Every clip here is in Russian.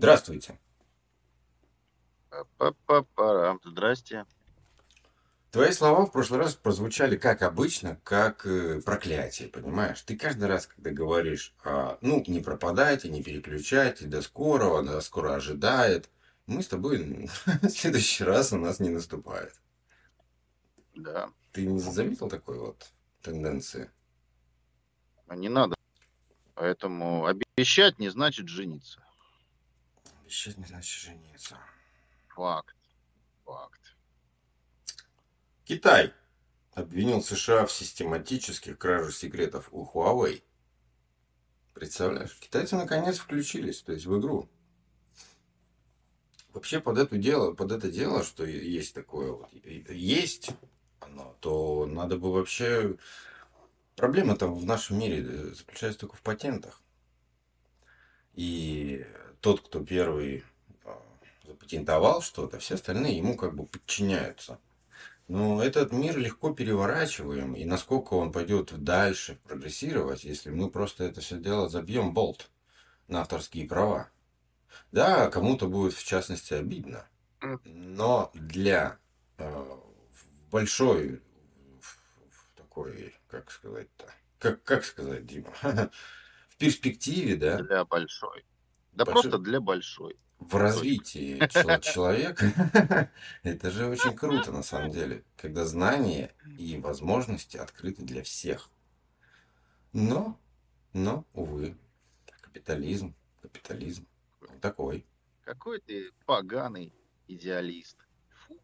Здравствуйте. Здрасте. Твои слова в прошлый раз прозвучали, как обычно, как э, проклятие, понимаешь? Ты каждый раз, когда говоришь, а, ну, не пропадайте, не переключайте, до скорого, до скоро ожидает, мы с тобой в следующий раз у нас не наступает. Да. Ты не заметил такой вот тенденции? А Не надо. Поэтому обещать не значит жениться. Обещать не значит жениться. Факт. Факт. Китай обвинил США в систематических кражах секретов у Huawei. Представляешь, китайцы наконец включились, то есть в игру. Вообще под это дело, под это дело, что есть такое вот, есть оно, то надо бы вообще... Проблема там в нашем мире э, заключается только в патентах. И тот, кто первый а, запатентовал что-то, все остальные ему как бы подчиняются. Но этот мир легко переворачиваем, и насколько он пойдет дальше прогрессировать, если мы просто это все дело забьем болт на авторские права. Да, кому-то будет в частности обидно, но для э, большой такой, как сказать-то, как, как сказать, Дима, в перспективе, да, Для большой. Да Большой. просто для большой. В развитии чело- человека, это же очень круто на самом деле, когда знания и возможности открыты для всех. Но, но, увы, капитализм, капитализм такой. Какой ты поганый идеалист. Фу.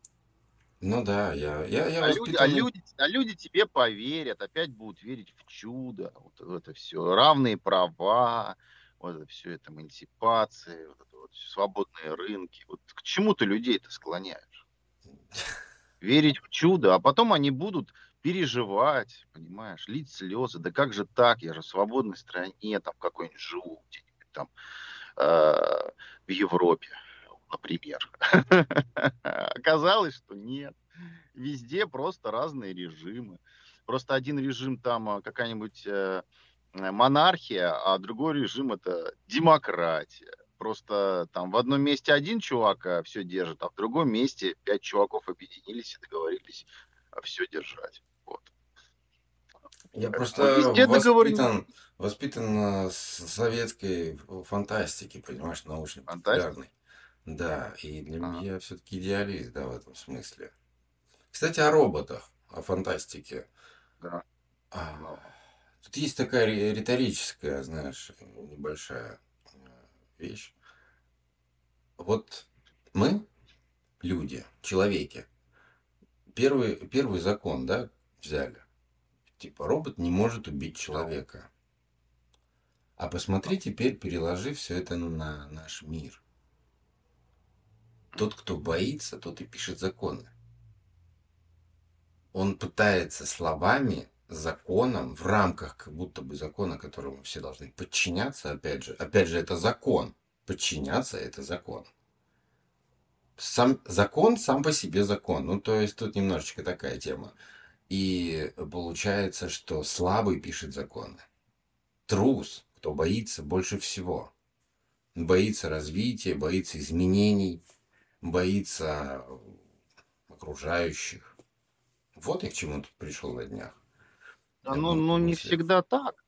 Ну да, я, я, я А люди, а, воспитанный- люди, а люди тебе поверят, опять будут верить в чудо. Вот это все. Равные права, вот это все, это эмансипация, вот это вот свободные рынки. Вот к чему ты людей-то склоняешь? Верить в чудо, а потом они будут переживать, понимаешь, лить слезы. Да как же так? Я же в свободной стране, там какой-нибудь живу, где-нибудь там э, в Европе, например. Оказалось, что нет. Везде просто разные режимы. Просто один режим там а, какая-нибудь э, э, монархия, а другой режим это демократия. Просто там в одном месте один чувак все держит, а в другом месте пять чуваков объединились и договорились все держать. Вот. Я просто везде воспитан, воспитан на с- советской фантастике, понимаешь, научно-популярной. Да, и для Ага. меня все-таки идеалист, да, в этом смысле. Кстати, о роботах, о фантастике. Да. А. Тут есть такая ри- риторическая, знаешь, небольшая э, вещь. Вот мы, люди, человеки, первый, первый закон, да, взяли. Типа, робот не может убить человека. А посмотри теперь, переложи все это на наш мир. Тот, кто боится, тот и пишет законы. Он пытается словами, законом, в рамках как будто бы закона, которому все должны подчиняться, опять же, опять же, это закон. Подчиняться – это закон. Сам закон сам по себе закон. Ну, то есть тут немножечко такая тема. И получается, что слабый пишет законы. Трус, кто боится больше всего. Боится развития, боится изменений, боится окружающих. Вот я к чему пришел на днях. Да, Я ну, ну не всегда так.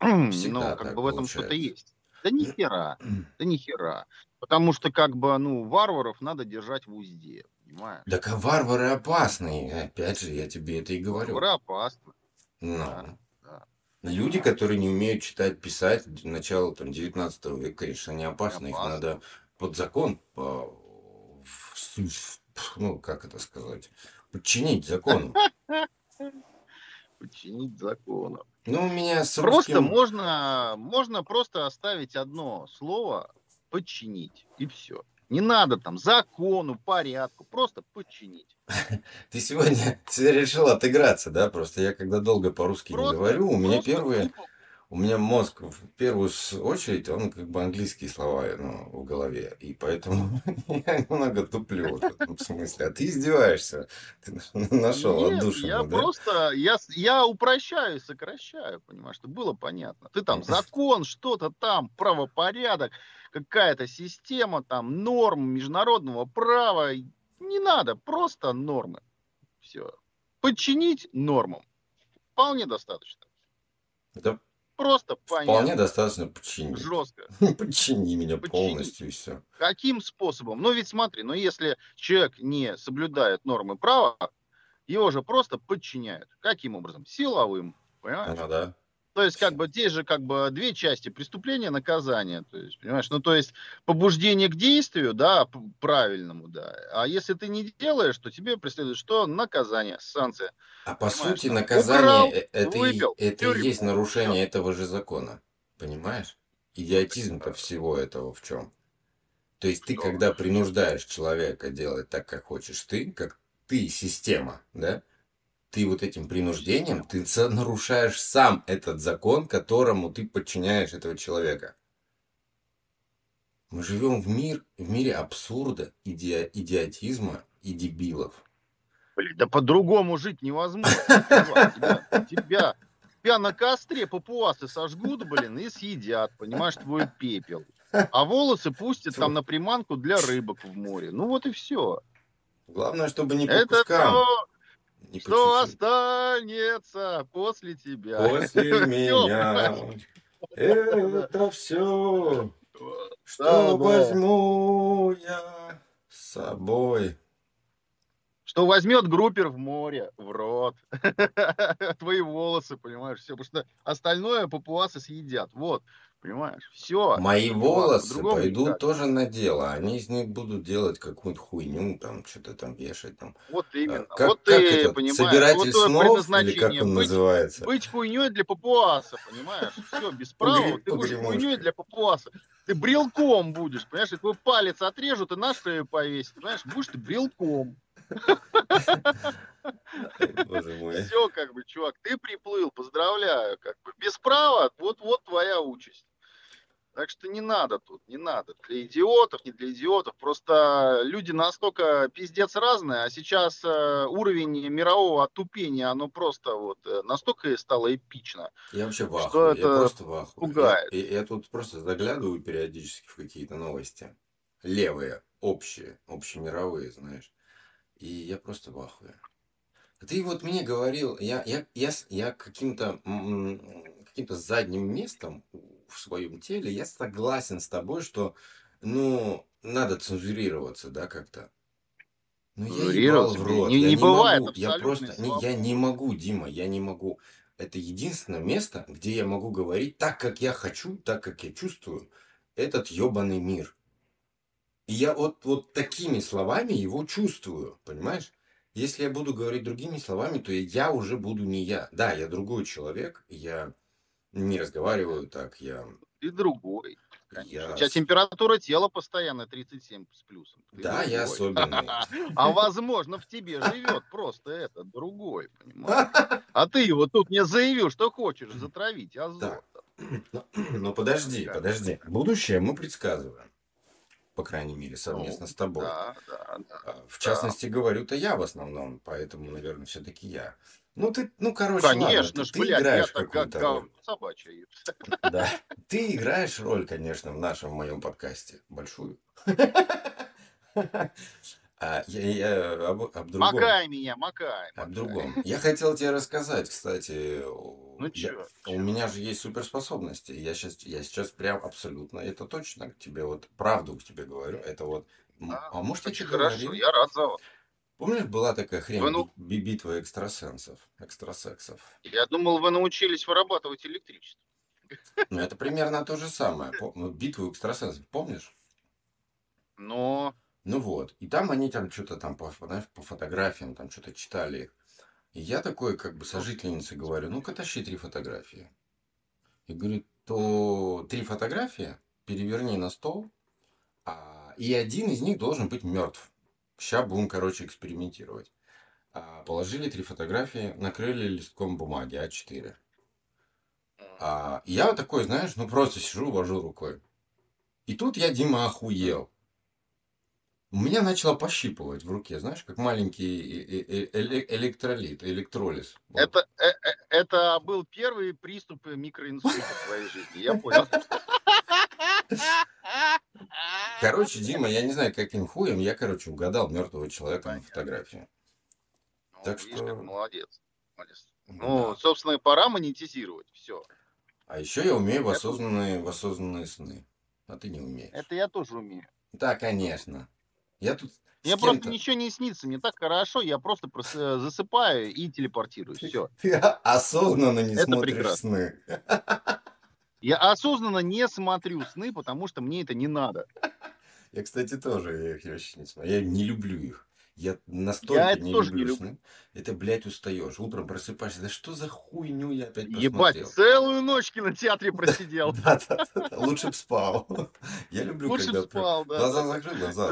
ну, Всегда как так бы в этом что-то есть. Да ни хера, да ни хера. Потому что, как бы, ну, варваров надо держать в узде, понимаешь? Так а варвары опасные. Опять же, я тебе это и говорю. Варвары опасны. Ну, Да, да. Люди, которые не умеют читать, писать, начало там, 19 века, конечно, они опасны. Их Опасны. надо под закон, по, в в- ну, как это сказать, подчинить закону. Подчинить закону. Ну, у меня с Просто русским... можно, можно просто оставить одно слово подчинить, и все. Не надо там закону, порядку, просто подчинить. Ты сегодня решил отыграться, да? Просто я когда долго по-русски не говорю, у меня первые у меня мозг в первую очередь, он как бы английские слова ну, в голове. И поэтому я немного туплю в смысле. А ты издеваешься. Ты нашел отдушину, я да? просто, я, я упрощаю, сокращаю, понимаешь, чтобы было понятно. Ты там закон, что-то там, правопорядок, какая-то система, там, норм международного права. Не надо, просто нормы. Все. Подчинить нормам. Вполне достаточно. Да Просто понятно. Вполне достаточно подчинить. Жестко. Подчини меня Подчини. полностью и все. Каким способом? Ну ведь смотри, ну если человек не соблюдает нормы права, его же просто подчиняют. Каким образом? Силовым. Понимаешь? Ну да. То есть, как бы, здесь же, как бы, две части преступления, наказания. То есть, понимаешь, ну, то есть, побуждение к действию, да, правильному, да. А если ты не делаешь, то тебе преследует что? Наказание, санкция. А по понимаешь? сути, наказание Украл, это, выпил, и, это и есть нарушение все. этого же закона. Понимаешь? Идиотизм-то всего этого в чем? То есть, ты, что? когда принуждаешь человека делать так, как хочешь ты, как ты система, да, ты вот этим принуждением, ты нарушаешь сам этот закон, которому ты подчиняешь этого человека. Мы живем в, мир, в мире абсурда, иди, идиотизма и дебилов. Блин, да по-другому жить невозможно. Тебя, тебя, тебя на костре папуасы сожгут, блин, и съедят, понимаешь, твой пепел. А волосы пустят там на приманку для рыбок в море. Ну вот и все. Главное, чтобы не по Это кускам. То, не что останется после тебя. После меня. Это все, что возьму я с собой. Что возьмет группер в море, в рот. Твои волосы, понимаешь, все. Потому что остальное папуасы съедят. Вот. Понимаешь? Все. Мои волосы пойдут никак. тоже на дело. Они из них будут делать какую-то хуйню, там, что-то там вешать. Там. Вот а, именно. Как, вот как ты это? понимаешь. Собиратель вот снов, или как он быть, называется? Быть хуйней для папуаса, понимаешь? Все, без права. Ты будешь хуйней для папуаса. Ты брелком будешь, понимаешь? И твой палец отрежут и на шею повесят. Понимаешь? Будешь ты брелком. Боже мой. Все, как бы, чувак, ты приплыл, поздравляю, как бы. Без права, вот, вот твоя участь. Так что не надо тут, не надо. Для идиотов, не для идиотов. Просто люди настолько пиздец разные, а сейчас э, уровень мирового отупения, оно просто вот э, настолько стало эпично. Я вообще в ахуе, я просто в ахуе. Пугает. Я, я, я тут просто заглядываю периодически в какие-то новости. Левые, общие, общемировые, знаешь. И я просто в ахуе. Ты вот мне говорил, я, я, я, я каким-то каким-то задним местом в своем теле, я согласен с тобой, что, ну, надо цензурироваться, да, как-то. Ну, я ебал в рот. Не, я не, не бывает могу, я просто, не, я не могу, Дима, я не могу. Это единственное место, где я могу говорить так, как я хочу, так, как я чувствую этот ебаный мир. И я вот, вот такими словами его чувствую, понимаешь? Если я буду говорить другими словами, то я уже буду не я. Да, я другой человек, я не разговариваю так, я... Ты другой. Я... У тебя температура тела постоянно 37 с плюсом. Ты да, другой. я особенный. А возможно в тебе живет просто этот другой, понимаешь? А ты его тут мне заявил, что хочешь затравить азот. Ну подожди, подожди. Будущее мы предсказываем по крайней мере, совместно ну, с тобой. Да, да, да. А, в частности, да. говорю-то я в основном, поэтому, наверное, все-таки я. Ну, ты, ну, короче, конечно ладно, ж, ты, блядь, играешь какую-то роль. Собачья. Да. Ты играешь роль, конечно, в нашем, в моем подкасте. Большую. А я, я об, об другом. Макай меня, макай. Об другом. Я хотел тебе рассказать, кстати. Ну я, чё, У меня же есть суперспособности. Я сейчас, я сейчас прям абсолютно, это точно тебе вот правду к тебе говорю. Это вот. Да, а может, я тебе хорошо, говорил? я рад за вас. Помнишь, была такая хрень, вы, ну... битва экстрасенсов, экстрасексов? Я думал, вы научились вырабатывать электричество. Ну, это примерно то же самое. Битву экстрасенсов, помнишь? Но... Ну вот. И там они там что-то там по, знаешь, по фотографиям там что-то читали их. И я такой, как бы, сожительнице говорю, ну-ка тащи три фотографии. И говорит, то три фотографии переверни на стол, а и один из них должен быть мертв. Сейчас будем, короче, экспериментировать. А, положили три фотографии, накрыли листком бумаги А4. А, я такой, знаешь, ну просто сижу, вожу рукой. И тут я, Дима, охуел. У меня начало пощипывать в руке, знаешь, как маленький электролит, электролиз. Вот. Это, э, э, это был первый приступ микроинсульта в твоей жизни, я понял. Короче, Дима, я не знаю, каким хуем, я, короче, угадал мертвого человека на фотографии. Ну, так видишь, что... молодец. молодец. Ну, да. собственно, пора монетизировать. Все. А еще я умею в осознанные, в осознанные сны. А ты не умеешь. Это я тоже умею. Да, конечно. Я тут мне просто ничего не снится, мне так хорошо, я просто э, засыпаю и телепортируюсь. Все. Ты осознанно не Это смотришь прекрасно. сны. Я осознанно не смотрю сны, потому что мне это не надо. Я, кстати, тоже я их вообще не смотрю. Я не люблю их. Я настолько я не люблю, не люблю сны. Это, блядь, устаешь. Утром просыпаешься. Да что за хуйню я опять посмотрел? Ебать, целую ночь в кинотеатре просидел. Да, да, да. Лучше б спал. Я люблю, когда спал, да. Глаза закрыл, глаза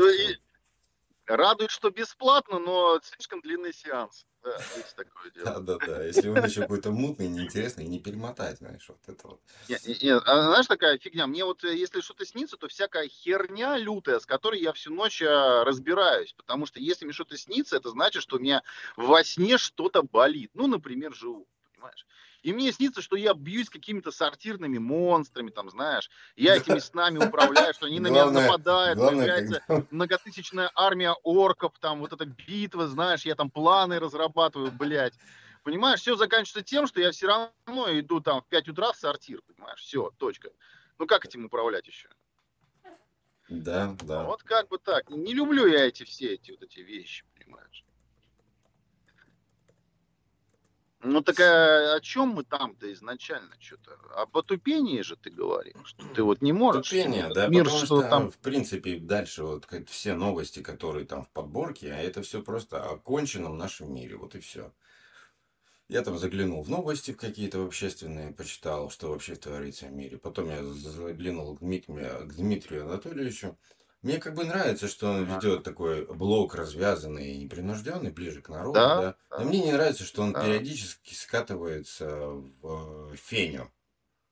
Радует, что бесплатно, но слишком длинный сеанс. Да, есть такое дело. Да, да, да. Если он еще какой-то мутный, неинтересный, не перемотать, знаешь, вот это вот. Нет, нет, а знаешь, такая фигня. Мне вот, э, если что-то снится, то всякая херня лютая, с которой я всю ночь э, разбираюсь. Потому что если мне что-то снится, это значит, что у меня во сне что-то болит. Ну, например, живу, понимаешь? И мне снится, что я бьюсь какими-то сортирными монстрами, там, знаешь, я этими снами управляю, что они на меня нападают, появляется многотысячная армия орков, там, вот эта битва, знаешь, я там планы разрабатываю, блядь. Понимаешь, все заканчивается тем, что я все равно иду там в 5 утра в сортир, понимаешь, все, точка. Ну как этим управлять еще? Да, да. Вот как бы так. Не люблю я эти все эти вот эти вещи, понимаешь. Ну так а, о чем мы там-то изначально что-то? Об отупении же ты говорил, что ты вот не можешь. Отупение, да, мир, потому что, что там... в принципе дальше вот все новости, которые там в подборке, а это все просто о конченном нашем мире, вот и все. Я там заглянул в новости в какие-то общественные, почитал, что вообще творится в мире. Потом я заглянул к Дмитрию Анатольевичу. Мне как бы нравится, что он ведет такой блок развязанный и непринужденный, ближе к народу, да. да? да. Но мне не нравится, что он да. периодически скатывается в феню.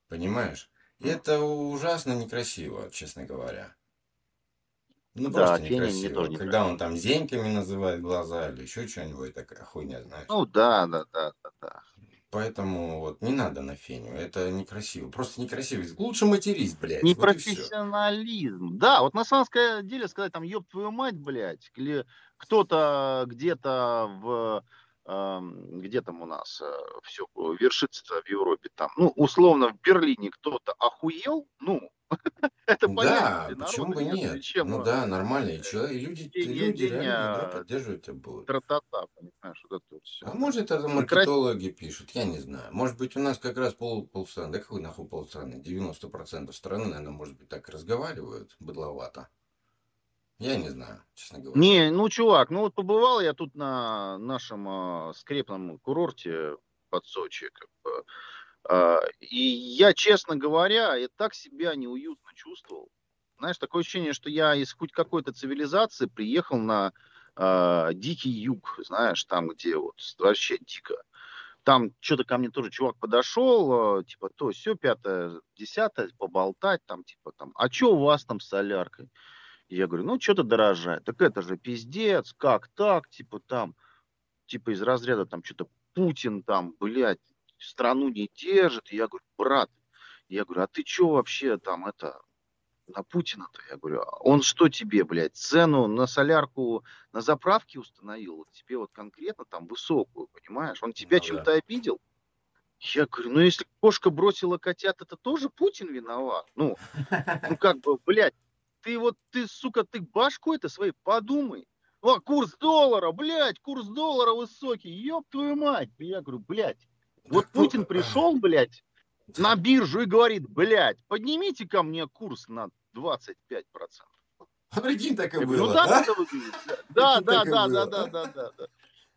Понимаешь? И это ужасно некрасиво, честно говоря. Ну, да, просто некрасиво. Не Когда он там зеньками называет глаза или еще что-нибудь, такая хуйня, знаешь. Ну да, да, да, да, да. Поэтому вот не надо на феню, это некрасиво. Просто некрасиво. Лучше матерись, блядь. Непрофессионализм. Вот да, вот на самом деле сказать там, ёб твою мать, блядь, или кто-то где-то в где там у нас э, все вершится в Европе, там, ну, условно, в Берлине кто-то охуел, ну, это понятно. Да, почему бы нет? Чем, ну да, нормальные человек, люди, люди реально да, поддерживают тебя будут. Тра-та-та, понимаешь, вот это все. А может это маркетологи пишут, я не знаю. Может быть у нас как раз пол, полстраны, да какой нахуй полстраны, 90% страны, наверное, может быть так разговаривают, быдловато. Я не знаю, честно говоря. Не, ну, чувак, ну вот побывал я тут на нашем э, скрепном курорте под Сочи, как бы. Э, и я, честно говоря, я так себя неуютно чувствовал. Знаешь, такое ощущение, что я из хоть какой-то цивилизации приехал на э, дикий юг, знаешь, там, где вот вообще дико. Там что-то ко мне тоже чувак подошел, э, типа, то все, пятое, десятое, поболтать, там, типа, там, а что у вас там с соляркой? Я говорю, ну, что-то дорожает. Так это же пиздец, как так, типа там, типа из разряда там что-то Путин там, блядь, страну не держит. И я говорю, брат, я говорю, а ты что вообще там это, на Путина-то? Я говорю, а он что тебе, блядь, цену на солярку на заправке установил? Вот тебе вот конкретно там высокую, понимаешь? Он тебя ну, чем-то да. обидел? Я говорю, ну если кошка бросила котят, это тоже Путин виноват. Ну, ну как бы, блядь, ты вот, ты, сука, ты башку это своей подумай. О, курс доллара, блядь, курс доллара высокий, ёб твою мать. Я говорю, блядь, вот Путин пришел, блядь, на биржу и говорит, блядь, поднимите ко мне курс на 25%. А прикинь, так и было, ну, да? Да, да, да, да, да, да, да, да.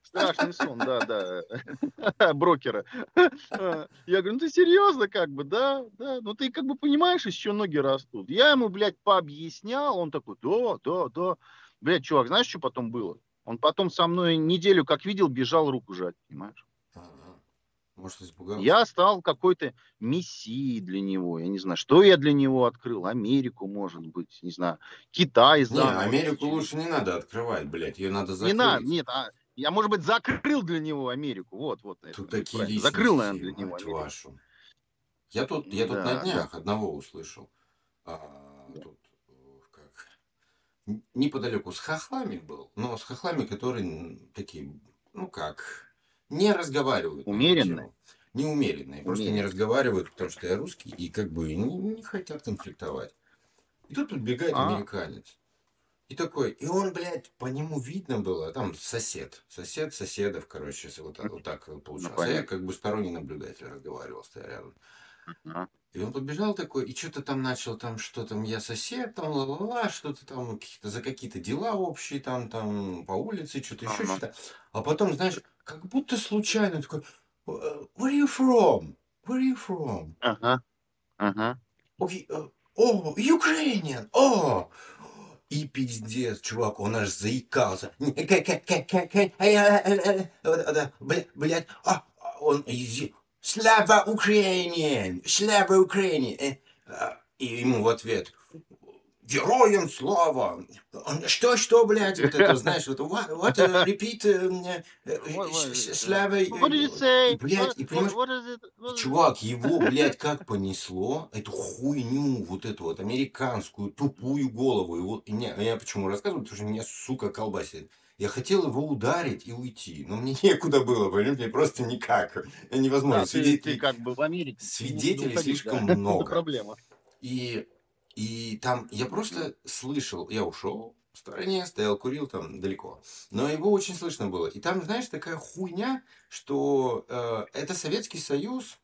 Страшный сон, да, да. Брокера. Я говорю, ну ты серьезно, как бы, да, да. Ну ты как бы понимаешь, из чего ноги растут. Я ему, блядь, пообъяснял, он такой, да, да, да. Блядь, чувак, знаешь, что потом было? Он потом со мной неделю, как видел, бежал руку жать, понимаешь? Может, испугался? Я стал какой-то мессией для него. Я не знаю, что я для него открыл. Америку, может быть, не знаю. Китай Не, заново. Америку лучше не надо открывать, блядь. Ее надо Не закрыть. надо, нет, а я, может быть, закрыл для него Америку. Вот, вот. это Тут будет такие личности, Закрыл, наверное, для него Америку. вашу. Я тут, я тут Да, на да. днях одного услышал. А, тут э, как неподалеку с хохлами был, но с хохлами, которые такие, ну как, не разговаривают. Умеренные? Неумеренные. Просто не Умеренные. разговаривают, потому что я русский, и как бы не, не хотят конфликтовать. И тут подбегает А. американец. И такой, и он, блядь, по нему видно было, там сосед, сосед соседов, короче, вот, так- вот так вот получалось. а я как бы сторонний наблюдатель разговаривал, стоя рядом. И он подбежал такой, и что-то там начал, там, что там, я сосед, там, ла-ла-ла, что-то там, какие-то, за какие-то дела общие, там, там, по улице, что-то еще, что-то. А потом, знаешь, как будто случайно такой, «Uh, where are you from? Where are you from? Ага. Ага. Ой, э, О, Ukrainian! О! И пиздец, чувак, он аж заикался. А, э, э, вот это, бля- блядь, а, а, он, слава Украине! Слава Украине! Э, а, И ему в ответ, героям слава! Он, Что, что, блядь, вот это, знаешь, вот, what, what, repeat, э, э, слава... э, блядь, и понимаешь? Чувак, его, блядь, как понесло, эту хуйню, вот эту вот американскую тупую голову. Его, не, я почему рассказываю, потому что меня, сука, колбасит. Я хотел его ударить и уйти, но мне некуда было, понимаете, мне просто никак. Невозможно. Да, ты, Свидетелей- ты как бы в Америке. свидетелей слишком да. много. Это проблема. И, и там я просто слышал, я ушел в стороне, стоял, курил там далеко. Но его очень слышно было. И там, знаешь, такая хуйня, что э, это Советский Союз,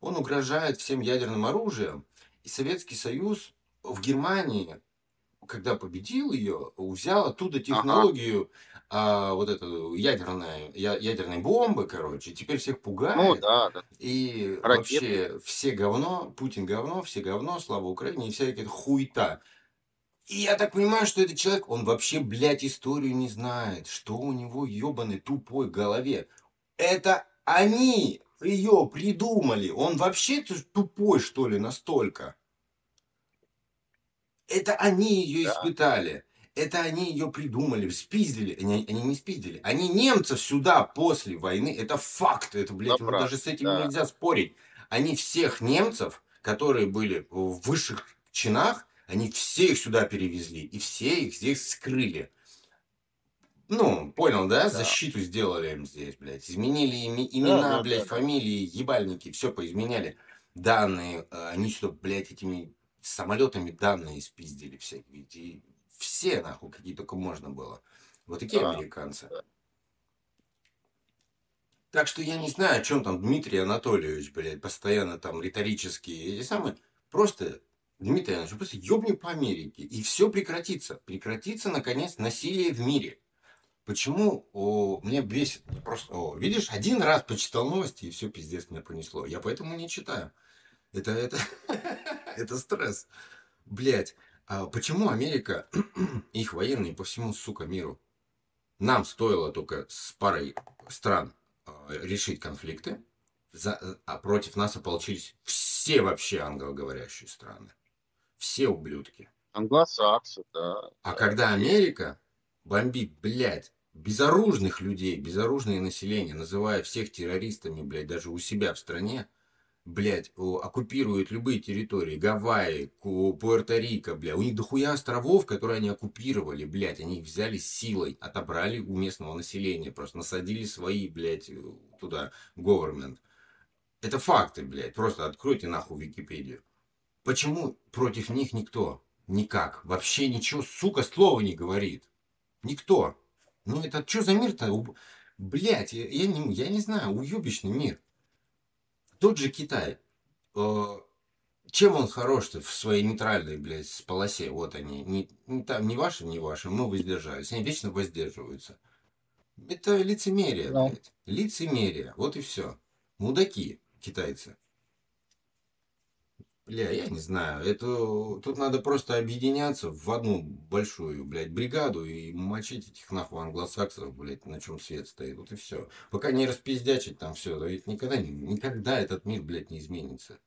он угрожает всем ядерным оружием. И Советский Союз в Германии, когда победил ее, взял оттуда технологию а, вот эту ядерная, я- ядерной бомбы, короче, теперь всех пугает. Ну да, да. И Ракеты. вообще все говно, Путин говно, все говно, слава Украине, и вся эта хуета. И я так понимаю, что этот человек, он вообще, блядь, историю не знает, что у него ебаный тупой голове. Это они ее придумали. Он вообще тупой, что ли, настолько. Это они ее Да. испытали. Это они ее придумали, спиздили. Они, они не спиздили. Они немцев сюда после войны. Это факт. Это, блядь, брат, даже с этим да. нельзя спорить. Они всех немцев, которые были в высших чинах, они все их сюда перевезли. И все их здесь скрыли. Ну, понял, да? Да. Защиту сделали им здесь, блядь. Изменили ими- имена, да, блядь, да, да. фамилии, ебальники, все поизменяли. Данные, э, они сюда, блядь, этими самолетами данные спиздили всякие. И все, нахуй, какие только можно было. Вот такие Да, американцы. Так что я не знаю, о чем там Дмитрий Анатольевич, блядь, постоянно там риторические эти самые. Просто, Дмитрий Анатольевич, просто ебни по Америке, и все прекратится. Прекратится, наконец, насилие в мире. Почему о, меня бесит? Просто, о, видишь, один раз почитал новости, и все, пиздец, меня понесло. Я поэтому не читаю. Это, это, это стресс. Блять, а почему Америка, их военные по всему, сука, миру, нам стоило только с парой стран а, решить конфликты, за- а против нас ополчились все вообще англоговорящие страны. Все ублюдки. Англосаксы, да. А да. когда Америка бомбит, блядь, безоружных людей, безоружное население, называя всех террористами, блядь, даже у себя в стране, блядь, о, оккупирует любые территории, Гавайи, Пуэрто-Рико, блядь, у них дохуя островов, которые они оккупировали, блядь, они их взяли силой, отобрали у местного населения, просто насадили свои, блядь, э, туда, government. Это факты, блядь, просто откройте нахуй Википедию. Почему против них никто? Никак. Вообще ничего, сука, слова не говорит. Никто. Ну это что за мир-то? Блядь, я, я не, я не знаю, уебищный мир. Тот же Китай. Э, чем он хорош-то в своей нейтральной, блядь, полосе? Вот они. Не, не там, не ваши, не ваши, мы воздержались. Они вечно воздерживаются. Это лицемерие, Ну. блядь. Лицемерие. Вот и все. Мудаки китайцы. Бля, я не знаю. Это тут надо просто объединяться в одну большую, блядь, бригаду и мочить этих нахуй англосаксов, блядь, на чем свет стоит. Вот и все. Пока не распиздячить там все, да ведь никогда, никогда этот мир, блядь, не изменится.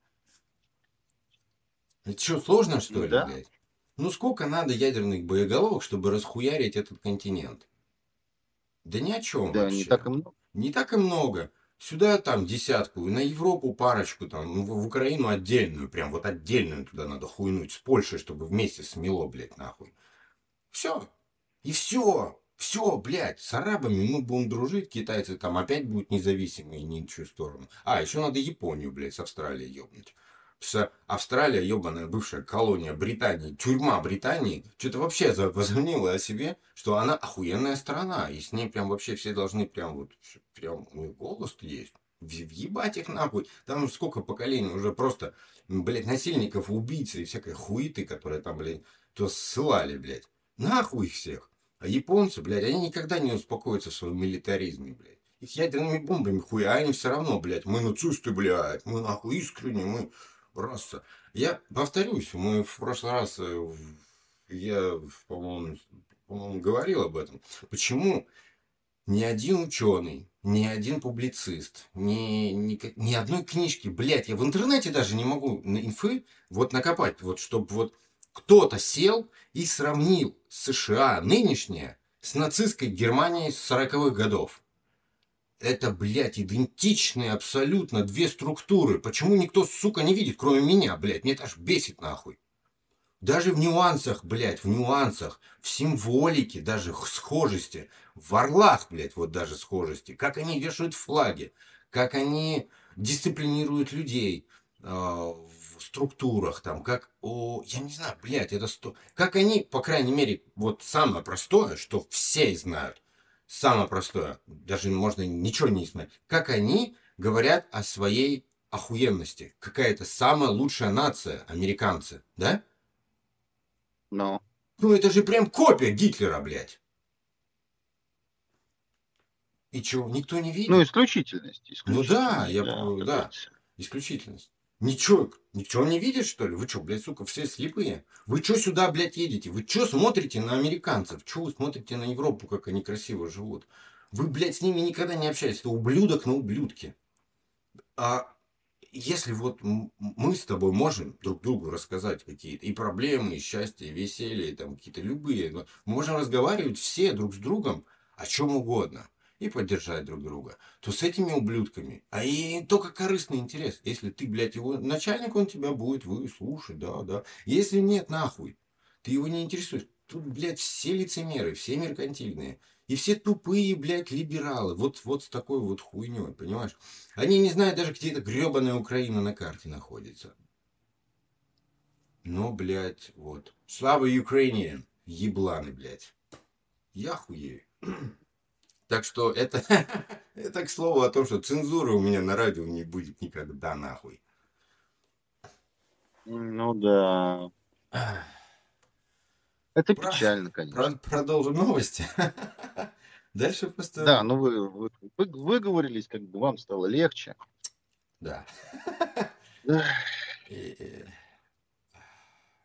Это что, сложно, что ли, Да. блядь? Ну сколько надо ядерных боеголовок, чтобы расхуярить этот континент? Да ни о чем Да, вообще. не так и много. Не так и много. Сюда там десятку, на Европу парочку, там, ну, в, Украину отдельную, прям вот отдельную туда надо хуйнуть с Польшей, чтобы вместе смело, блядь, нахуй. Все. И все. Все, блядь, с арабами мы будем дружить, китайцы там опять будут независимые ни в чью сторону. А, еще надо Японию, блядь, с Австралией ебнуть. Потому Австралия, ебаная бывшая колония Британии, тюрьма Британии, что-то вообще возомнила о себе, что она охуенная страна, и с ней прям вообще все должны прям вот, прям у них голос есть. Въебать их нахуй. Там сколько поколений уже просто, блядь, насильников, убийц и всякой хуиты, которые там, блядь, то ссылали, блядь. Нахуй их всех. А японцы, блядь, они никогда не успокоятся в своем милитаризме, блядь. Их ядерными бомбами хуя, а они все равно, блядь, мы нацисты, блядь, мы нахуй искренне, мы раса. Я повторюсь, мы в прошлый раз, э, я, по-моему, по-моему, говорил об этом. Почему ни один ученый, ни один публицист, ни, ни, ни одной книжки, блядь, я в интернете даже не могу на инфы вот накопать, вот чтобы вот кто-то сел и сравнил США нынешнее с нацистской Германией с 40-х годов. Это, блядь, идентичные абсолютно две структуры. Почему никто, сука, не видит, кроме меня, блядь? Мне это аж бесит, нахуй. Даже в нюансах, блядь, в нюансах, в символике, даже х- схожести, в орлах, блядь, вот даже схожести, как они вешают флаги, как они дисциплинируют людей э, в структурах, там, как, о, я не знаю, блядь, это сто... Как они, по крайней мере, вот самое простое, что все знают, самое простое, даже можно ничего не смотреть, как они говорят о своей охуенности. Какая-то самая лучшая нация, американцы, да? Но. Ну это же прям копия Гитлера, блядь. И чё, никто не видит? Ну, исключительность. Ну да, исключительность, я да. всё. Исключительность. Ничего, ничего не видит, что ли? Вы что, блядь, сука, все слепые? Вы что сюда, блядь, едете? Вы что смотрите на американцев? Что вы смотрите на Европу, как они красиво живут? Вы, блядь, с ними никогда не общаетесь. Это ублюдок на ублюдке. А если вот мы с тобой можем друг другу рассказать какие-то и проблемы, и счастье, и веселье, и там какие-то любые, мы можем разговаривать все друг с другом о чем угодно и поддержать друг друга, то с этими ублюдками, а и только корыстный интерес. Если ты, блядь, его начальник, он тебя будет выслушать, да, да. Если нет, нахуй, ты его не интересуешь. Тут, блядь, все лицемеры, все меркантильные. И все тупые, блядь, либералы. Вот, вот с такой вот хуйней, понимаешь? Они не знают даже, где эта гребаная Украина на карте находится. Но, блядь, вот. Слава Украине! Ебланы, блядь. Я хуею. Так что это, это к слову о том, что цензуры у меня на радио не будет никогда, нахуй. Ну да. Это Про- печально, конечно. Про- продолжим новости. Дальше просто... Да, ну вы, вы, вы выговорились, как бы вам стало легче. Да. И-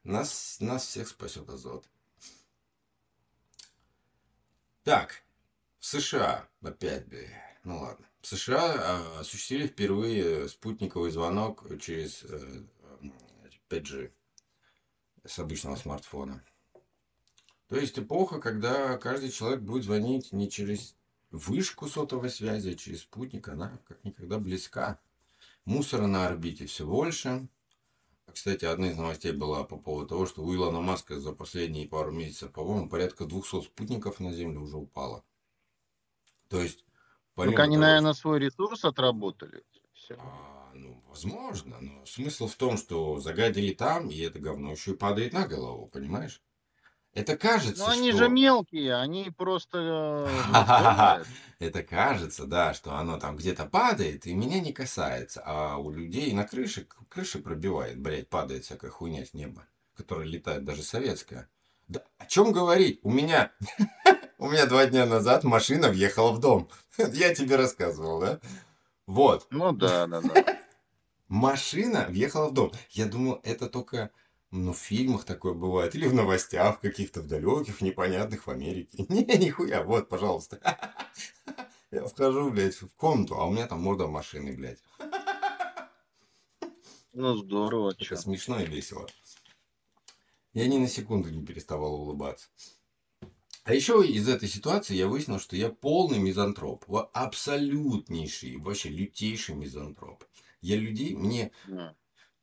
Нас, нас всех спасет азот. Так, США опять, бля, ну ладно. США а, осуществили впервые спутниковый звонок через э, м, 5G с обычного смартфона. То есть эпоха, когда каждый человек будет звонить не через вышку сотовой связи, а через спутник, она как никогда близка. Мусора на орбите все больше. Кстати, одна из новостей была по поводу того, что у Илона Маска за последние пару месяцев, по-моему, порядка 200 спутников на Землю уже упало. То есть, Ну, помимо они, того, наверное, свой ресурс отработали. Всё. а, ну, возможно, но смысл в том, что загадили там, и это говно еще и падает на голову, понимаешь? Это кажется, Ну, они что... же мелкие, они просто... э. Это кажется, да, что оно там где-то падает, и меня не касается. А у людей на крыше, крыши пробивает, блядь, падает всякая хуйня с неба, которая летает, даже советская. Да о чем говорить? У меня У меня два дня назад машина въехала в дом. Я тебе рассказывал, да? Вот. Ну да, да, да. Машина въехала в дом. Я думал, это только ну, в фильмах такое бывает. Или в новостях каких-то в далеких, непонятных в Америке. Не, нихуя, вот, пожалуйста. Я вхожу, блядь, в комнату, а у меня там морда машины, блядь. Ну здорово, Это чё. смешно и весело. Я ни на секунду не переставал улыбаться. А еще из этой ситуации я выяснил, что я полный мизантроп. Абсолютнейший, вообще лютейший мизантроп. Я людей, мне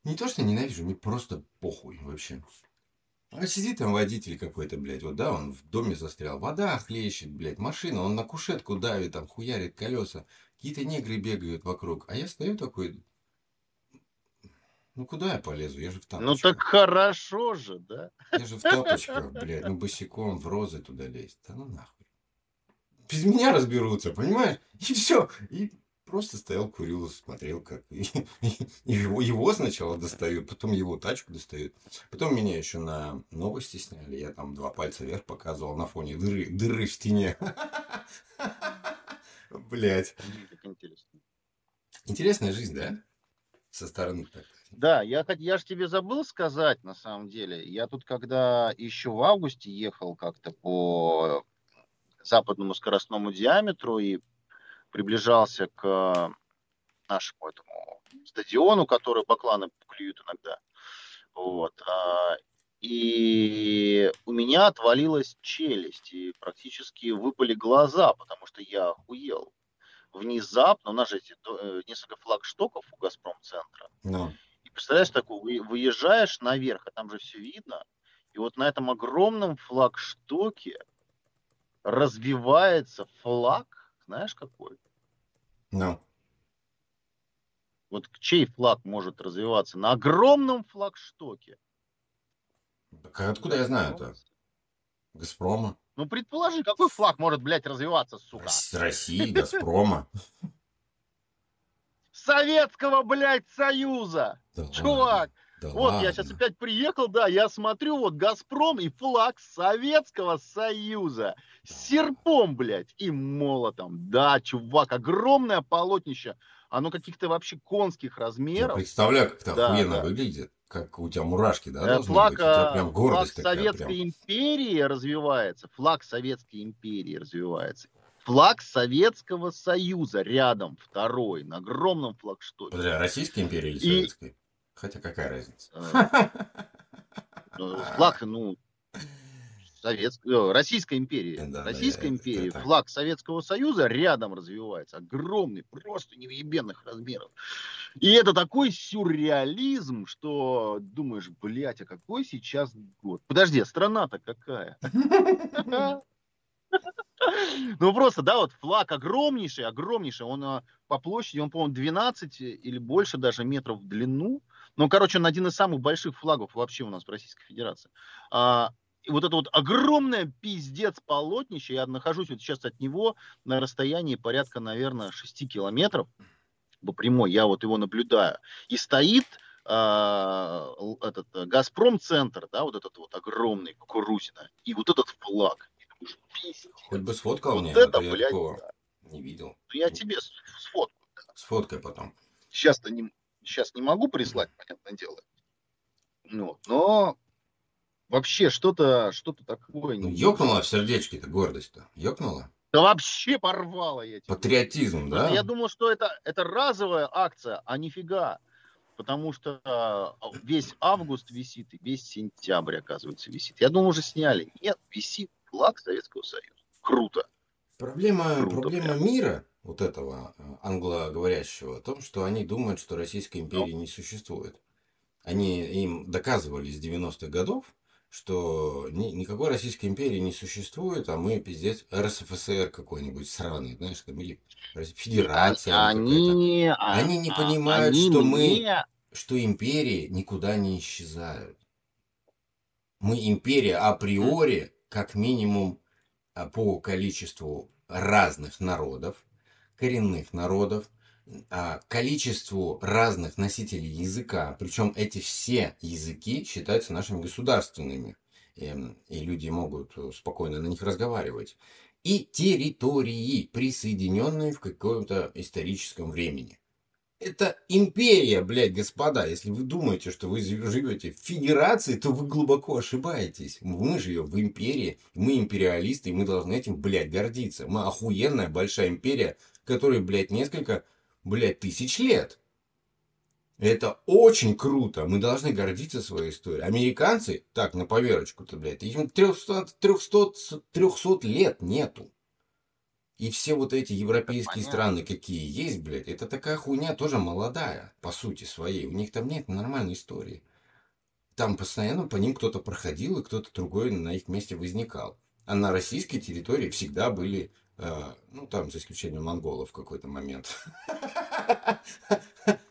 не то что ненавижу, мне просто похуй вообще. А сидит там водитель какой-то, блядь, вот да, он в доме застрял, вода хлещет, блядь, машина, он на кушетку давит, там хуярит колеса, какие-то негры бегают вокруг, а я стою такой, ну куда я полезу, я же в тапочках. Ну так хорошо же, да? Я же в тапочках, блядь, ну босиком в розы туда лезть. Да ну нахуй. Без меня разберутся, понимаешь? И все. И просто стоял, курил, смотрел, как и- и его, его сначала достают, потом его тачку достают. Потом меня еще на новости сняли. Я там два пальца вверх показывал на фоне дыры, дыры в стене. Блять. Интересная жизнь, да? Со стороны так. Да, я, я же тебе забыл сказать, на самом деле. Я тут, когда еще в августе ехал как-то по западному скоростному диаметру и приближался к нашему этому стадиону, который бакланы клюют иногда. Вот. а, И у меня отвалилась челюсть, и практически выпали глаза, потому что я охуел. Внезапно, у нас же эти э, несколько флагштоков у Газпром-центра, и представляешь, такой, вы- выезжаешь наверх, а там же все видно, и вот на этом огромном флагштоке развивается флаг, знаешь какой? ну. Вот чей флаг может развиваться на огромном флагштоке? Так откуда я знаю-то? Газпрома. Ну, предположи, какой флаг может, блядь, развиваться, сука? Рос- России, Газпрома. Советского, блядь, Союза! Да Чувак, да вот я ладно. сейчас опять приехал, да, я смотрю, вот Газпром и флаг Советского Союза с серпом, блядь, и молотом. Да, чувак, огромное полотнище, оно каких-то вообще конских Я размеров. представляю, как это Да, охуенно да. выглядит. Как у тебя мурашки, да, Э, Флаг, быть? У тебя э, прям флаг гордость такая Советской прям. империи развивается, флаг Советской империи развивается. Флаг Советского Союза рядом, второй, на огромном флагштоке. Подожди, а Российской империи или И- Советской? Хотя какая разница? Э, ну, Флаг, ну, Советской, э, Российской империи. Да, Российской империи это- флаг Советского Союза рядом развивается. Огромный, просто невъебенных размеров. И это такой сюрреализм, что думаешь, блядь, а какой сейчас год? Подожди, а страна-то какая? Ну просто, да, вот флаг огромнейший, огромнейший, он а, по площади, он, по-моему, 12 или больше даже метров в длину. Ну, короче, он один из самых больших флагов вообще у нас в Российской Федерации. А, и вот это вот огромное пиздец полотнище, я нахожусь вот сейчас от него на расстоянии порядка, наверное, 6 километров по прямой, я вот его наблюдаю. И стоит а, этот э, Газпром-центр, да, вот этот вот огромный, кукурузина, и вот этот флаг. И думаешь, пиздец. Хоть бы сфоткал Вот мне, а это, то я блядь, такого да. не видел. Ну, я тебе с- сфоткаю. Сфоткай потом. Сейчас-то не, сейчас не могу прислать, понятное дело. Ну, но вообще что-то что такое... Ну, ёкнула в сердечке-то гордость-то. Ёкнула? Да вообще порвало я тебе. Патриотизм, да? Я думал, что это, это разовая акция, а нифига. Потому что а, весь август висит, и весь сентябрь, оказывается, висит. Я думал, уже сняли. Нет, висит флаг Советского Союза. Круто. Проблема, Круто проблема прям. мира, вот этого э, англоговорящего, в том, что они думают, что Российской империи не существует. Они им доказывали с 90-х годов, что ни- никакой Российской империи не существует, а мы, пиздец, РСФСР какой-нибудь сраный, знаешь, там, или Федерация. Они, а- Они не а- понимают, они что мы- мне- Что империи никуда не исчезают. Мы империя априори, как минимум, а, по количеству разных народов, коренных народов, а, количеству разных носителей языка. Причем эти все языки считаются нашими государственными. Эм, И люди могут э, спокойно на них разговаривать. и территории, присоединенные в каком-то историческом времени. Это империя, блядь, господа. Если вы думаете, что вы живете в федерации, то вы глубоко ошибаетесь. Мы живем в империи, мы империалисты, и мы должны этим, блядь, гордиться. Мы охуенная большая империя, которой, блядь, несколько, блядь, тысяч лет. Это очень круто. Мы должны гордиться своей историей. Американцы, так, на поверочку-то, блядь, им 300, 300, 300 лет нету. И все вот эти европейские страны, какие есть, блядь, это такая хуйня тоже молодая, по сути своей. У них там нет нормальной истории. Там постоянно по ним кто-то проходил, и кто-то другой на их месте возникал. А на российской территории всегда были, э, ну, там, за исключением монголов в какой-то момент.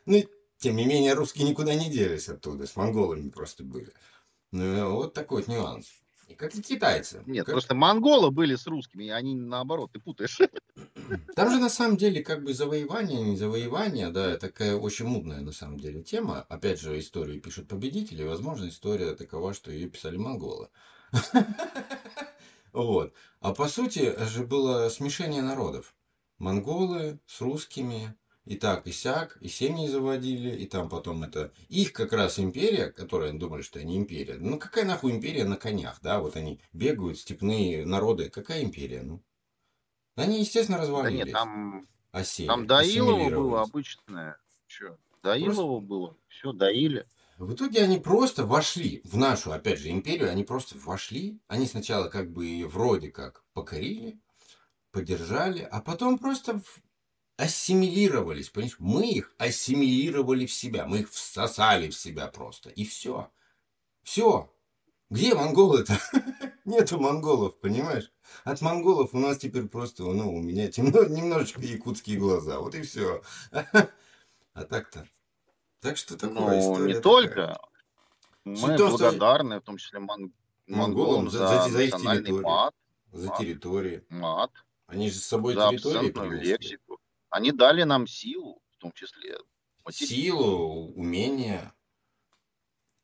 Ну, тем не менее, русские никуда не делись оттуда, с монголами просто были. Ну, вот такой вот нюанс. И как и китайцы. Нет, как... просто монголы были с русскими, и они наоборот, ты путаешь. Там же на самом деле как бы завоевание, не завоевание, да, такая очень мудная на самом деле тема. Опять же, историю пишут победители, возможно, история такова, что ее писали монголы. Вот. А по сути же было смешение народов. Монголы с русскими, и так, и сяк, и семьи заводили, и там потом это... Их как раз империя, которая думали, что они империя. Ну, какая нахуй империя на конях, да? Вот они бегают, степные народы. Какая империя, ну? Они, естественно, развалились. Да нет, там... Осели, там Доилово было обычное. Что? Доилово просто... было. Все, доили. В итоге они просто вошли в нашу, опять же, империю. Они просто вошли. Они сначала как бы ее вроде как покорили, поддержали, а потом просто ассимилировались, понимаешь? Мы их ассимилировали в себя, мы их всосали в себя просто, и все. Все. Где монголы-то? Нету монголов, понимаешь? От монголов у нас теперь просто, ну, у меня темно, немножечко якутские глаза, вот и все. А так-то. Так что такое ну, не такая. только. Мы Суть благодарны, что... в том числе мон... монголам, за, за, за их территорию. Мат, за территории. Мат. Они же с собой за территорию лексику. Они дали нам силу, в том числе. Матери... Силу, умение.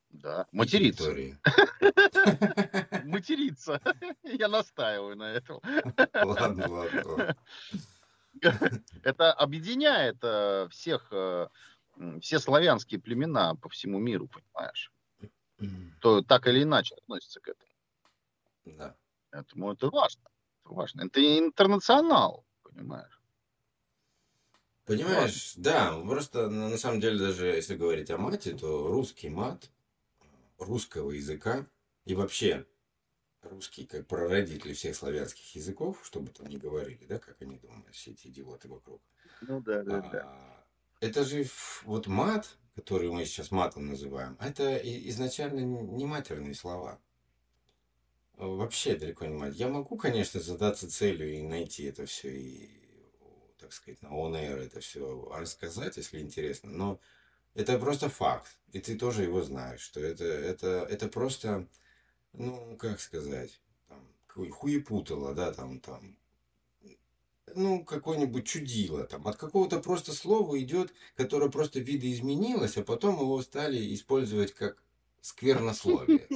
Да, материться. Материться. Я настаиваю на этом. Ладно, ладно. Это объединяет э, всех, э, все славянские племена по всему миру, понимаешь? То так или иначе относится к этому. Да. Поэтому это важно. Это важно. Это интернационал, понимаешь? Понимаешь, да, просто на самом деле даже если говорить о мате, то русский мат русского языка и вообще русский как прародитель всех славянских языков, чтобы там не говорили, да, как они думают, все эти идиоты вокруг. Ну да, да, а, да. Это же вот мат, который мы сейчас матом называем, это изначально не матерные слова. Вообще далеко не мать. Я могу, конечно, задаться целью и найти это все и так сказать, на on air это все рассказать, если интересно, но это просто факт, и ты тоже его знаешь, что это, это, это просто, ну, как сказать, там, хуепутало, да, там, там, ну, какое-нибудь чудило, там, от какого-то просто слова идет, которое просто видоизменилось, а потом его стали использовать как сквернословие.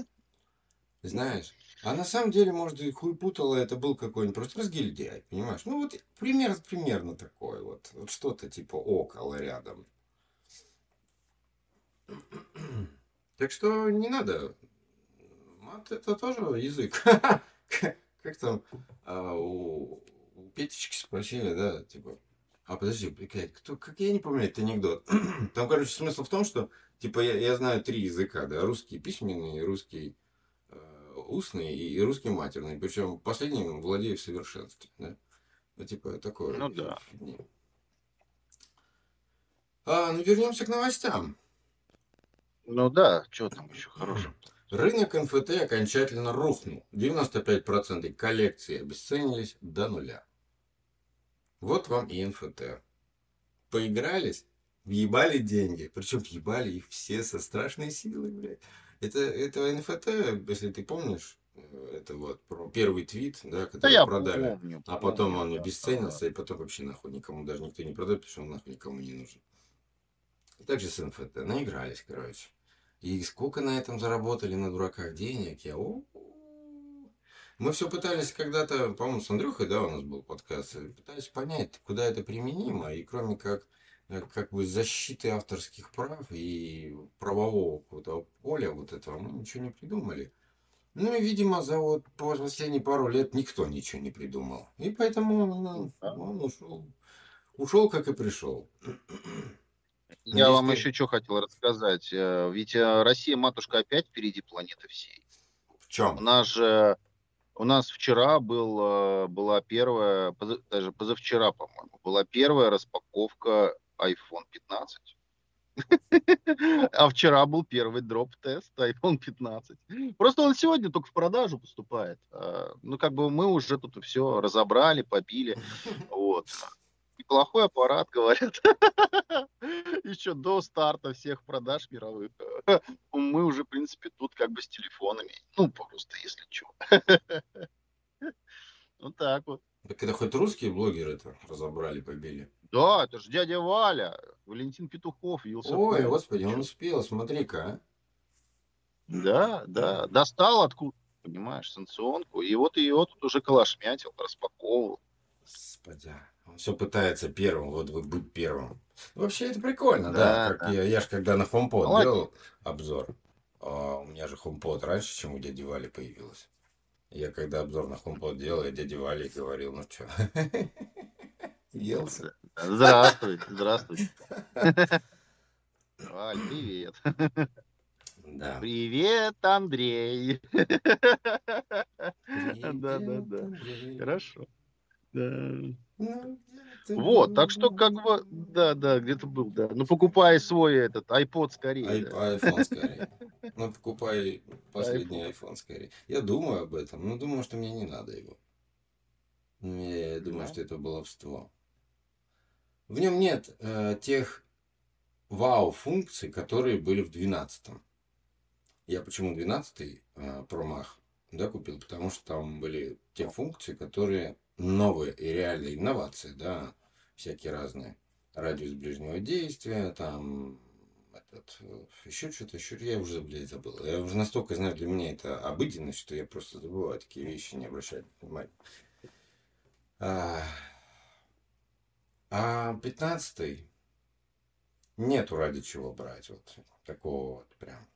Знаешь? А на самом деле, может, и хуй путало, это был какой-нибудь просто разгильдяй, понимаешь? Ну, вот пример, примерно такой вот. Вот что-то типа около рядом. Так что не надо. Мат это тоже язык. Как там а, у Петечки спросили, да, типа, а подожди, блядь, кто, как я не помню этот анекдот. Там, короче, смысл в том, что, типа, я, я знаю три языка, да, русский письменный, русский устный и русский матерный. Причем последним владею в совершенстве. Да? Ну, типа, такое. Ну да. А, ну, вернемся к новостям. Ну да, что там еще хорошего? Рынок НФТ окончательно рухнул. 95% коллекции обесценились до нуля. Вот вам и НФТ. Поигрались, въебали деньги. Причем въебали их все со страшной силой, блядь. Это, это НФТ, если ты помнишь, э, это вот про первый твит, да, который да продали. Помню, а потом помню, он да, обесценился, да. и потом вообще нахуй никому даже никто не продает, потому что он нахуй никому не нужен. И также с НФТ. Наигрались, короче. И сколько на этом заработали на дураках денег, я... О, Мы все пытались когда-то, по-моему, с Андрюхой, да, у нас был подкаст, пытались понять, куда это применимо, и кроме как как бы защиты авторских прав и правового какого-то поля вот этого мы ничего не придумали. Ну и, видимо, за вот последние пару лет никто ничего не придумал. И поэтому ну, он ушел. Ушел, как и пришел. Я вам еще что хотел рассказать. Э, ведь э, Россия, матушка, опять впереди планеты всей. В чем? У нас же у нас вчера был, э, была первая, даже позавчера, по-моему, была первая распаковка iPhone 15. А вчера был первый дроп-тест iPhone 15. Просто он сегодня только в продажу поступает. Ну, как бы мы уже тут все разобрали, побили. Вот неплохой аппарат, говорят. Еще до старта всех продаж мировых. Мы уже, в принципе, тут как бы с телефонами. Ну, просто если что. Вот так вот. Так это хоть русские блогеры это разобрали, побили. Да, это же дядя Валя, Валентин Петухов. Ой, господи, он успел, смотри-ка. А. Да, да, достал откуда, понимаешь, санкционку, и вот ее тут уже калашмятил, распаковывал. Господи все пытается первым, вот, вот быть первым. Вообще это прикольно, да. да, как да. Я, я же когда на HomePod Молодец. делал обзор, а, у меня же HomePod раньше, чем у дяди Вали появилась. Я когда обзор на HomePod делал, я дяде Вали говорил, ну что, елся? Здравствуй, здравствуй. Валь, привет. Да. Привет, Андрей. Привет, да, да, да. Хорошо. Да. Ну, вот, так что как бы, да, да, где-то был, да. Ну, покупай свой этот iPod скорее. Ай, да. iPhone скорее. Ну, покупай последний iPhone. iPhone скорее. Я думаю об этом, но думаю, что мне не надо его. Я думаю, да. что это баловство. В нем нет э, тех вау-функций, которые были в 12 Я почему 12 э, промах да, купил? Потому что там были те функции, которые новые и реальные инновации, да, всякие разные. Радиус ближнего действия, там, этот, еще что-то, еще, я уже, блядь, забыл. Я уже настолько знаю, для меня это обыденность, что я просто забываю такие вещи, не обращаю внимания. А, а 15 нету ради чего брать вот такого вот прям.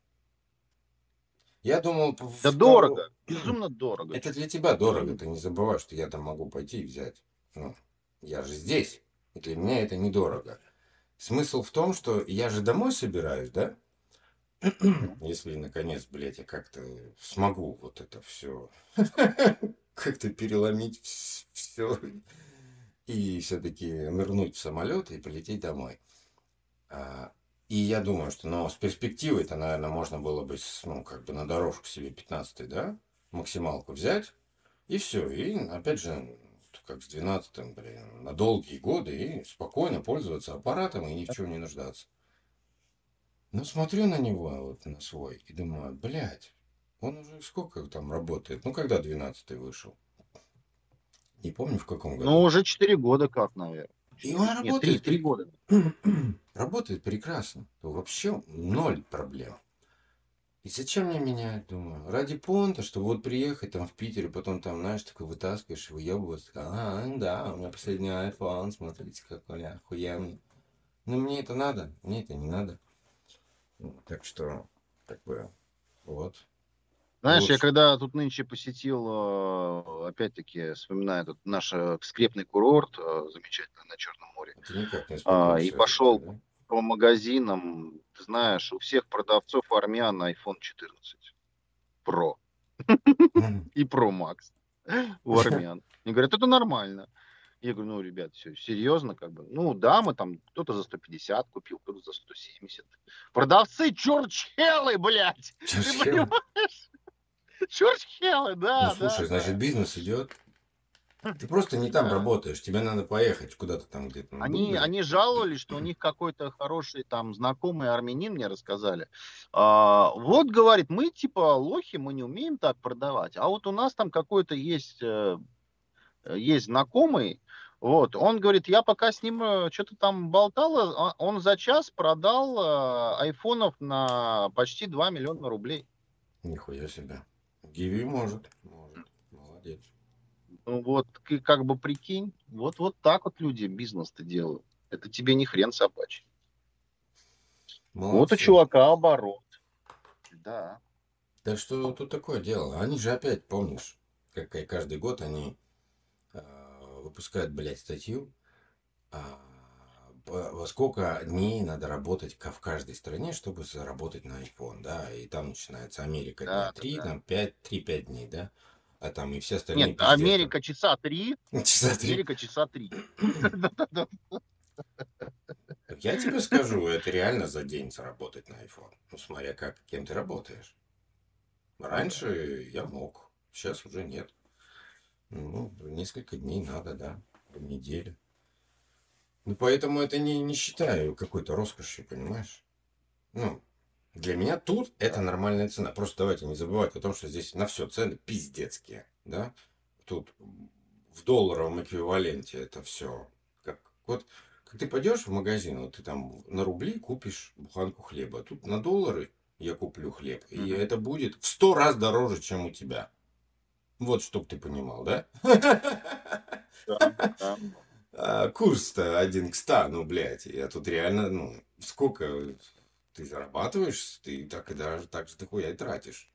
Я думал... Да дорого, безумно дорого. Это для тебя дорого, ты не забывай, что я там могу пойти и взять. Ну, я же здесь, и для меня это недорого. Смысл в том, что я же домой собираюсь, да? Если, наконец, блядь, я как-то смогу вот это все как-то переломить все и все-таки нырнуть в самолет и полететь домой. А, и я думаю, что ну, с перспективой-то, наверное, можно было бы ну, как бы на дорожку себе 15 да, максималку взять, и все. И опять же, как с 12 блин, на долгие годы и спокойно пользоваться аппаратом и ни в чем не нуждаться. Но смотрю на него, вот на свой, и думаю, блядь, он уже сколько там работает? Ну, когда 12 вышел? Не помню, в каком году. Ну, уже 4 года как, наверное. И он работает. Нет, 3, 3 года. работает прекрасно. То вообще ноль проблем. И зачем мне менять, думаю? Ради понта, чтобы вот приехать там в Питере, потом там, знаешь, такой вытаскиваешь, выебываться. А, да, у меня последний iPhone, смотрите, какой охуенный. Но мне это надо, мне это не надо. Так что, так бы, вот. Знаешь, Лучше. я когда тут нынче посетил, э, опять-таки, вспоминаю этот наш э, скрепный курорт, э, замечательный на Черном море, а, и пошел да? по магазинам, ты знаешь, у всех продавцов армян iPhone 14 Pro и Pro Max у армян. Они говорят, это нормально. Я говорю, ну, ребят, все, серьезно, как бы. Ну, да, мы там, кто-то за 150 купил, кто-то за 170. Продавцы чурчхелы, блядь! Ты понимаешь? Чурчхелы, да. Ну, слушай, да, значит, да. бизнес идет. Ты просто не там да. работаешь, тебе надо поехать куда-то там где-то. Они, они жаловались, что у них какой-то хороший там знакомый армянин мне рассказали. А, вот, говорит, мы типа лохи, мы не умеем так продавать. А вот у нас там какой-то есть, э, есть знакомый, вот, он говорит, я пока с ним э, что-то там болтал, а он за час продал э, айфонов на почти 2 миллиона рублей. Нихуя себе. Гиви может. Может. Молодец. Ну вот, ты как бы прикинь, вот, вот так вот люди бизнес-то делают. Это тебе не хрен собачий. Молодцы. Вот у чувака оборот. Да. Так что тут такое дело. Они же опять, помнишь, как и каждый год они э, выпускают, блядь, статью, э, сколько дней надо работать в каждой стране, чтобы заработать на iPhone, да, и там начинается Америка Да, дня 3, да. там 5, 3-5 дней, да, а там и все остальные Нет, пиздец, Америка часа три, там часа три. Америка часа три. Я тебе скажу, это реально за день заработать на iPhone. Ну, смотря как, кем ты работаешь. Раньше я мог, сейчас уже нет. Ну, несколько дней надо, да, неделю. Ну, поэтому это не, не считаю какой-то роскошью, понимаешь? Ну, для меня тут это нормальная цена. Просто давайте не забывать о том, что здесь на все цены пиздецкие, да? Тут в долларовом эквиваленте это все. Как, вот, как ты пойдешь в магазин, вот ты там на рубли купишь буханку хлеба. Тут на доллары я куплю хлеб. И Мгм. это будет в сто раз дороже, чем у тебя. Вот, чтоб ты понимал, да? Да, да. А, Курс-то один к ста, ну, блядь, я тут реально, ну, сколько ты зарабатываешь, ты так и даже так же дохуя и тратишь.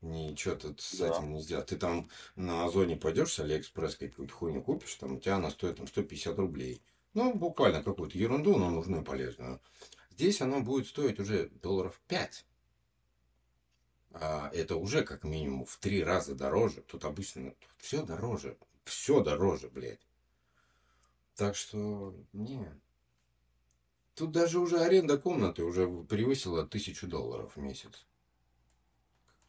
Ничего тут с Да. этим не сделать. Ты там на Ozon'е пойдешь с Алиэкспресс какую-то хуйню купишь, там у тебя она стоит там 150 рублей. Ну, буквально какую-то ерунду, но нужную полезную. Здесь оно будет стоить уже долларов 5. А это уже как минимум в три раза дороже. Тут обычно все дороже. Все дороже, блядь. Так что, не. Тут даже уже аренда комнаты уже превысила тысячу долларов в месяц.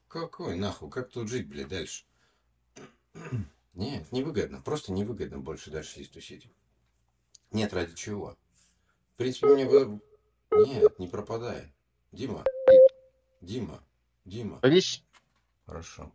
Какой нахуй? Как тут жить, блядь, дальше? Нет, невыгодно. Просто невыгодно больше дальше здесь тусить. Нет, ради чего? В принципе, мне бы... Нет, не пропадай. Дима. Дима. Дима. Весь Хорошо.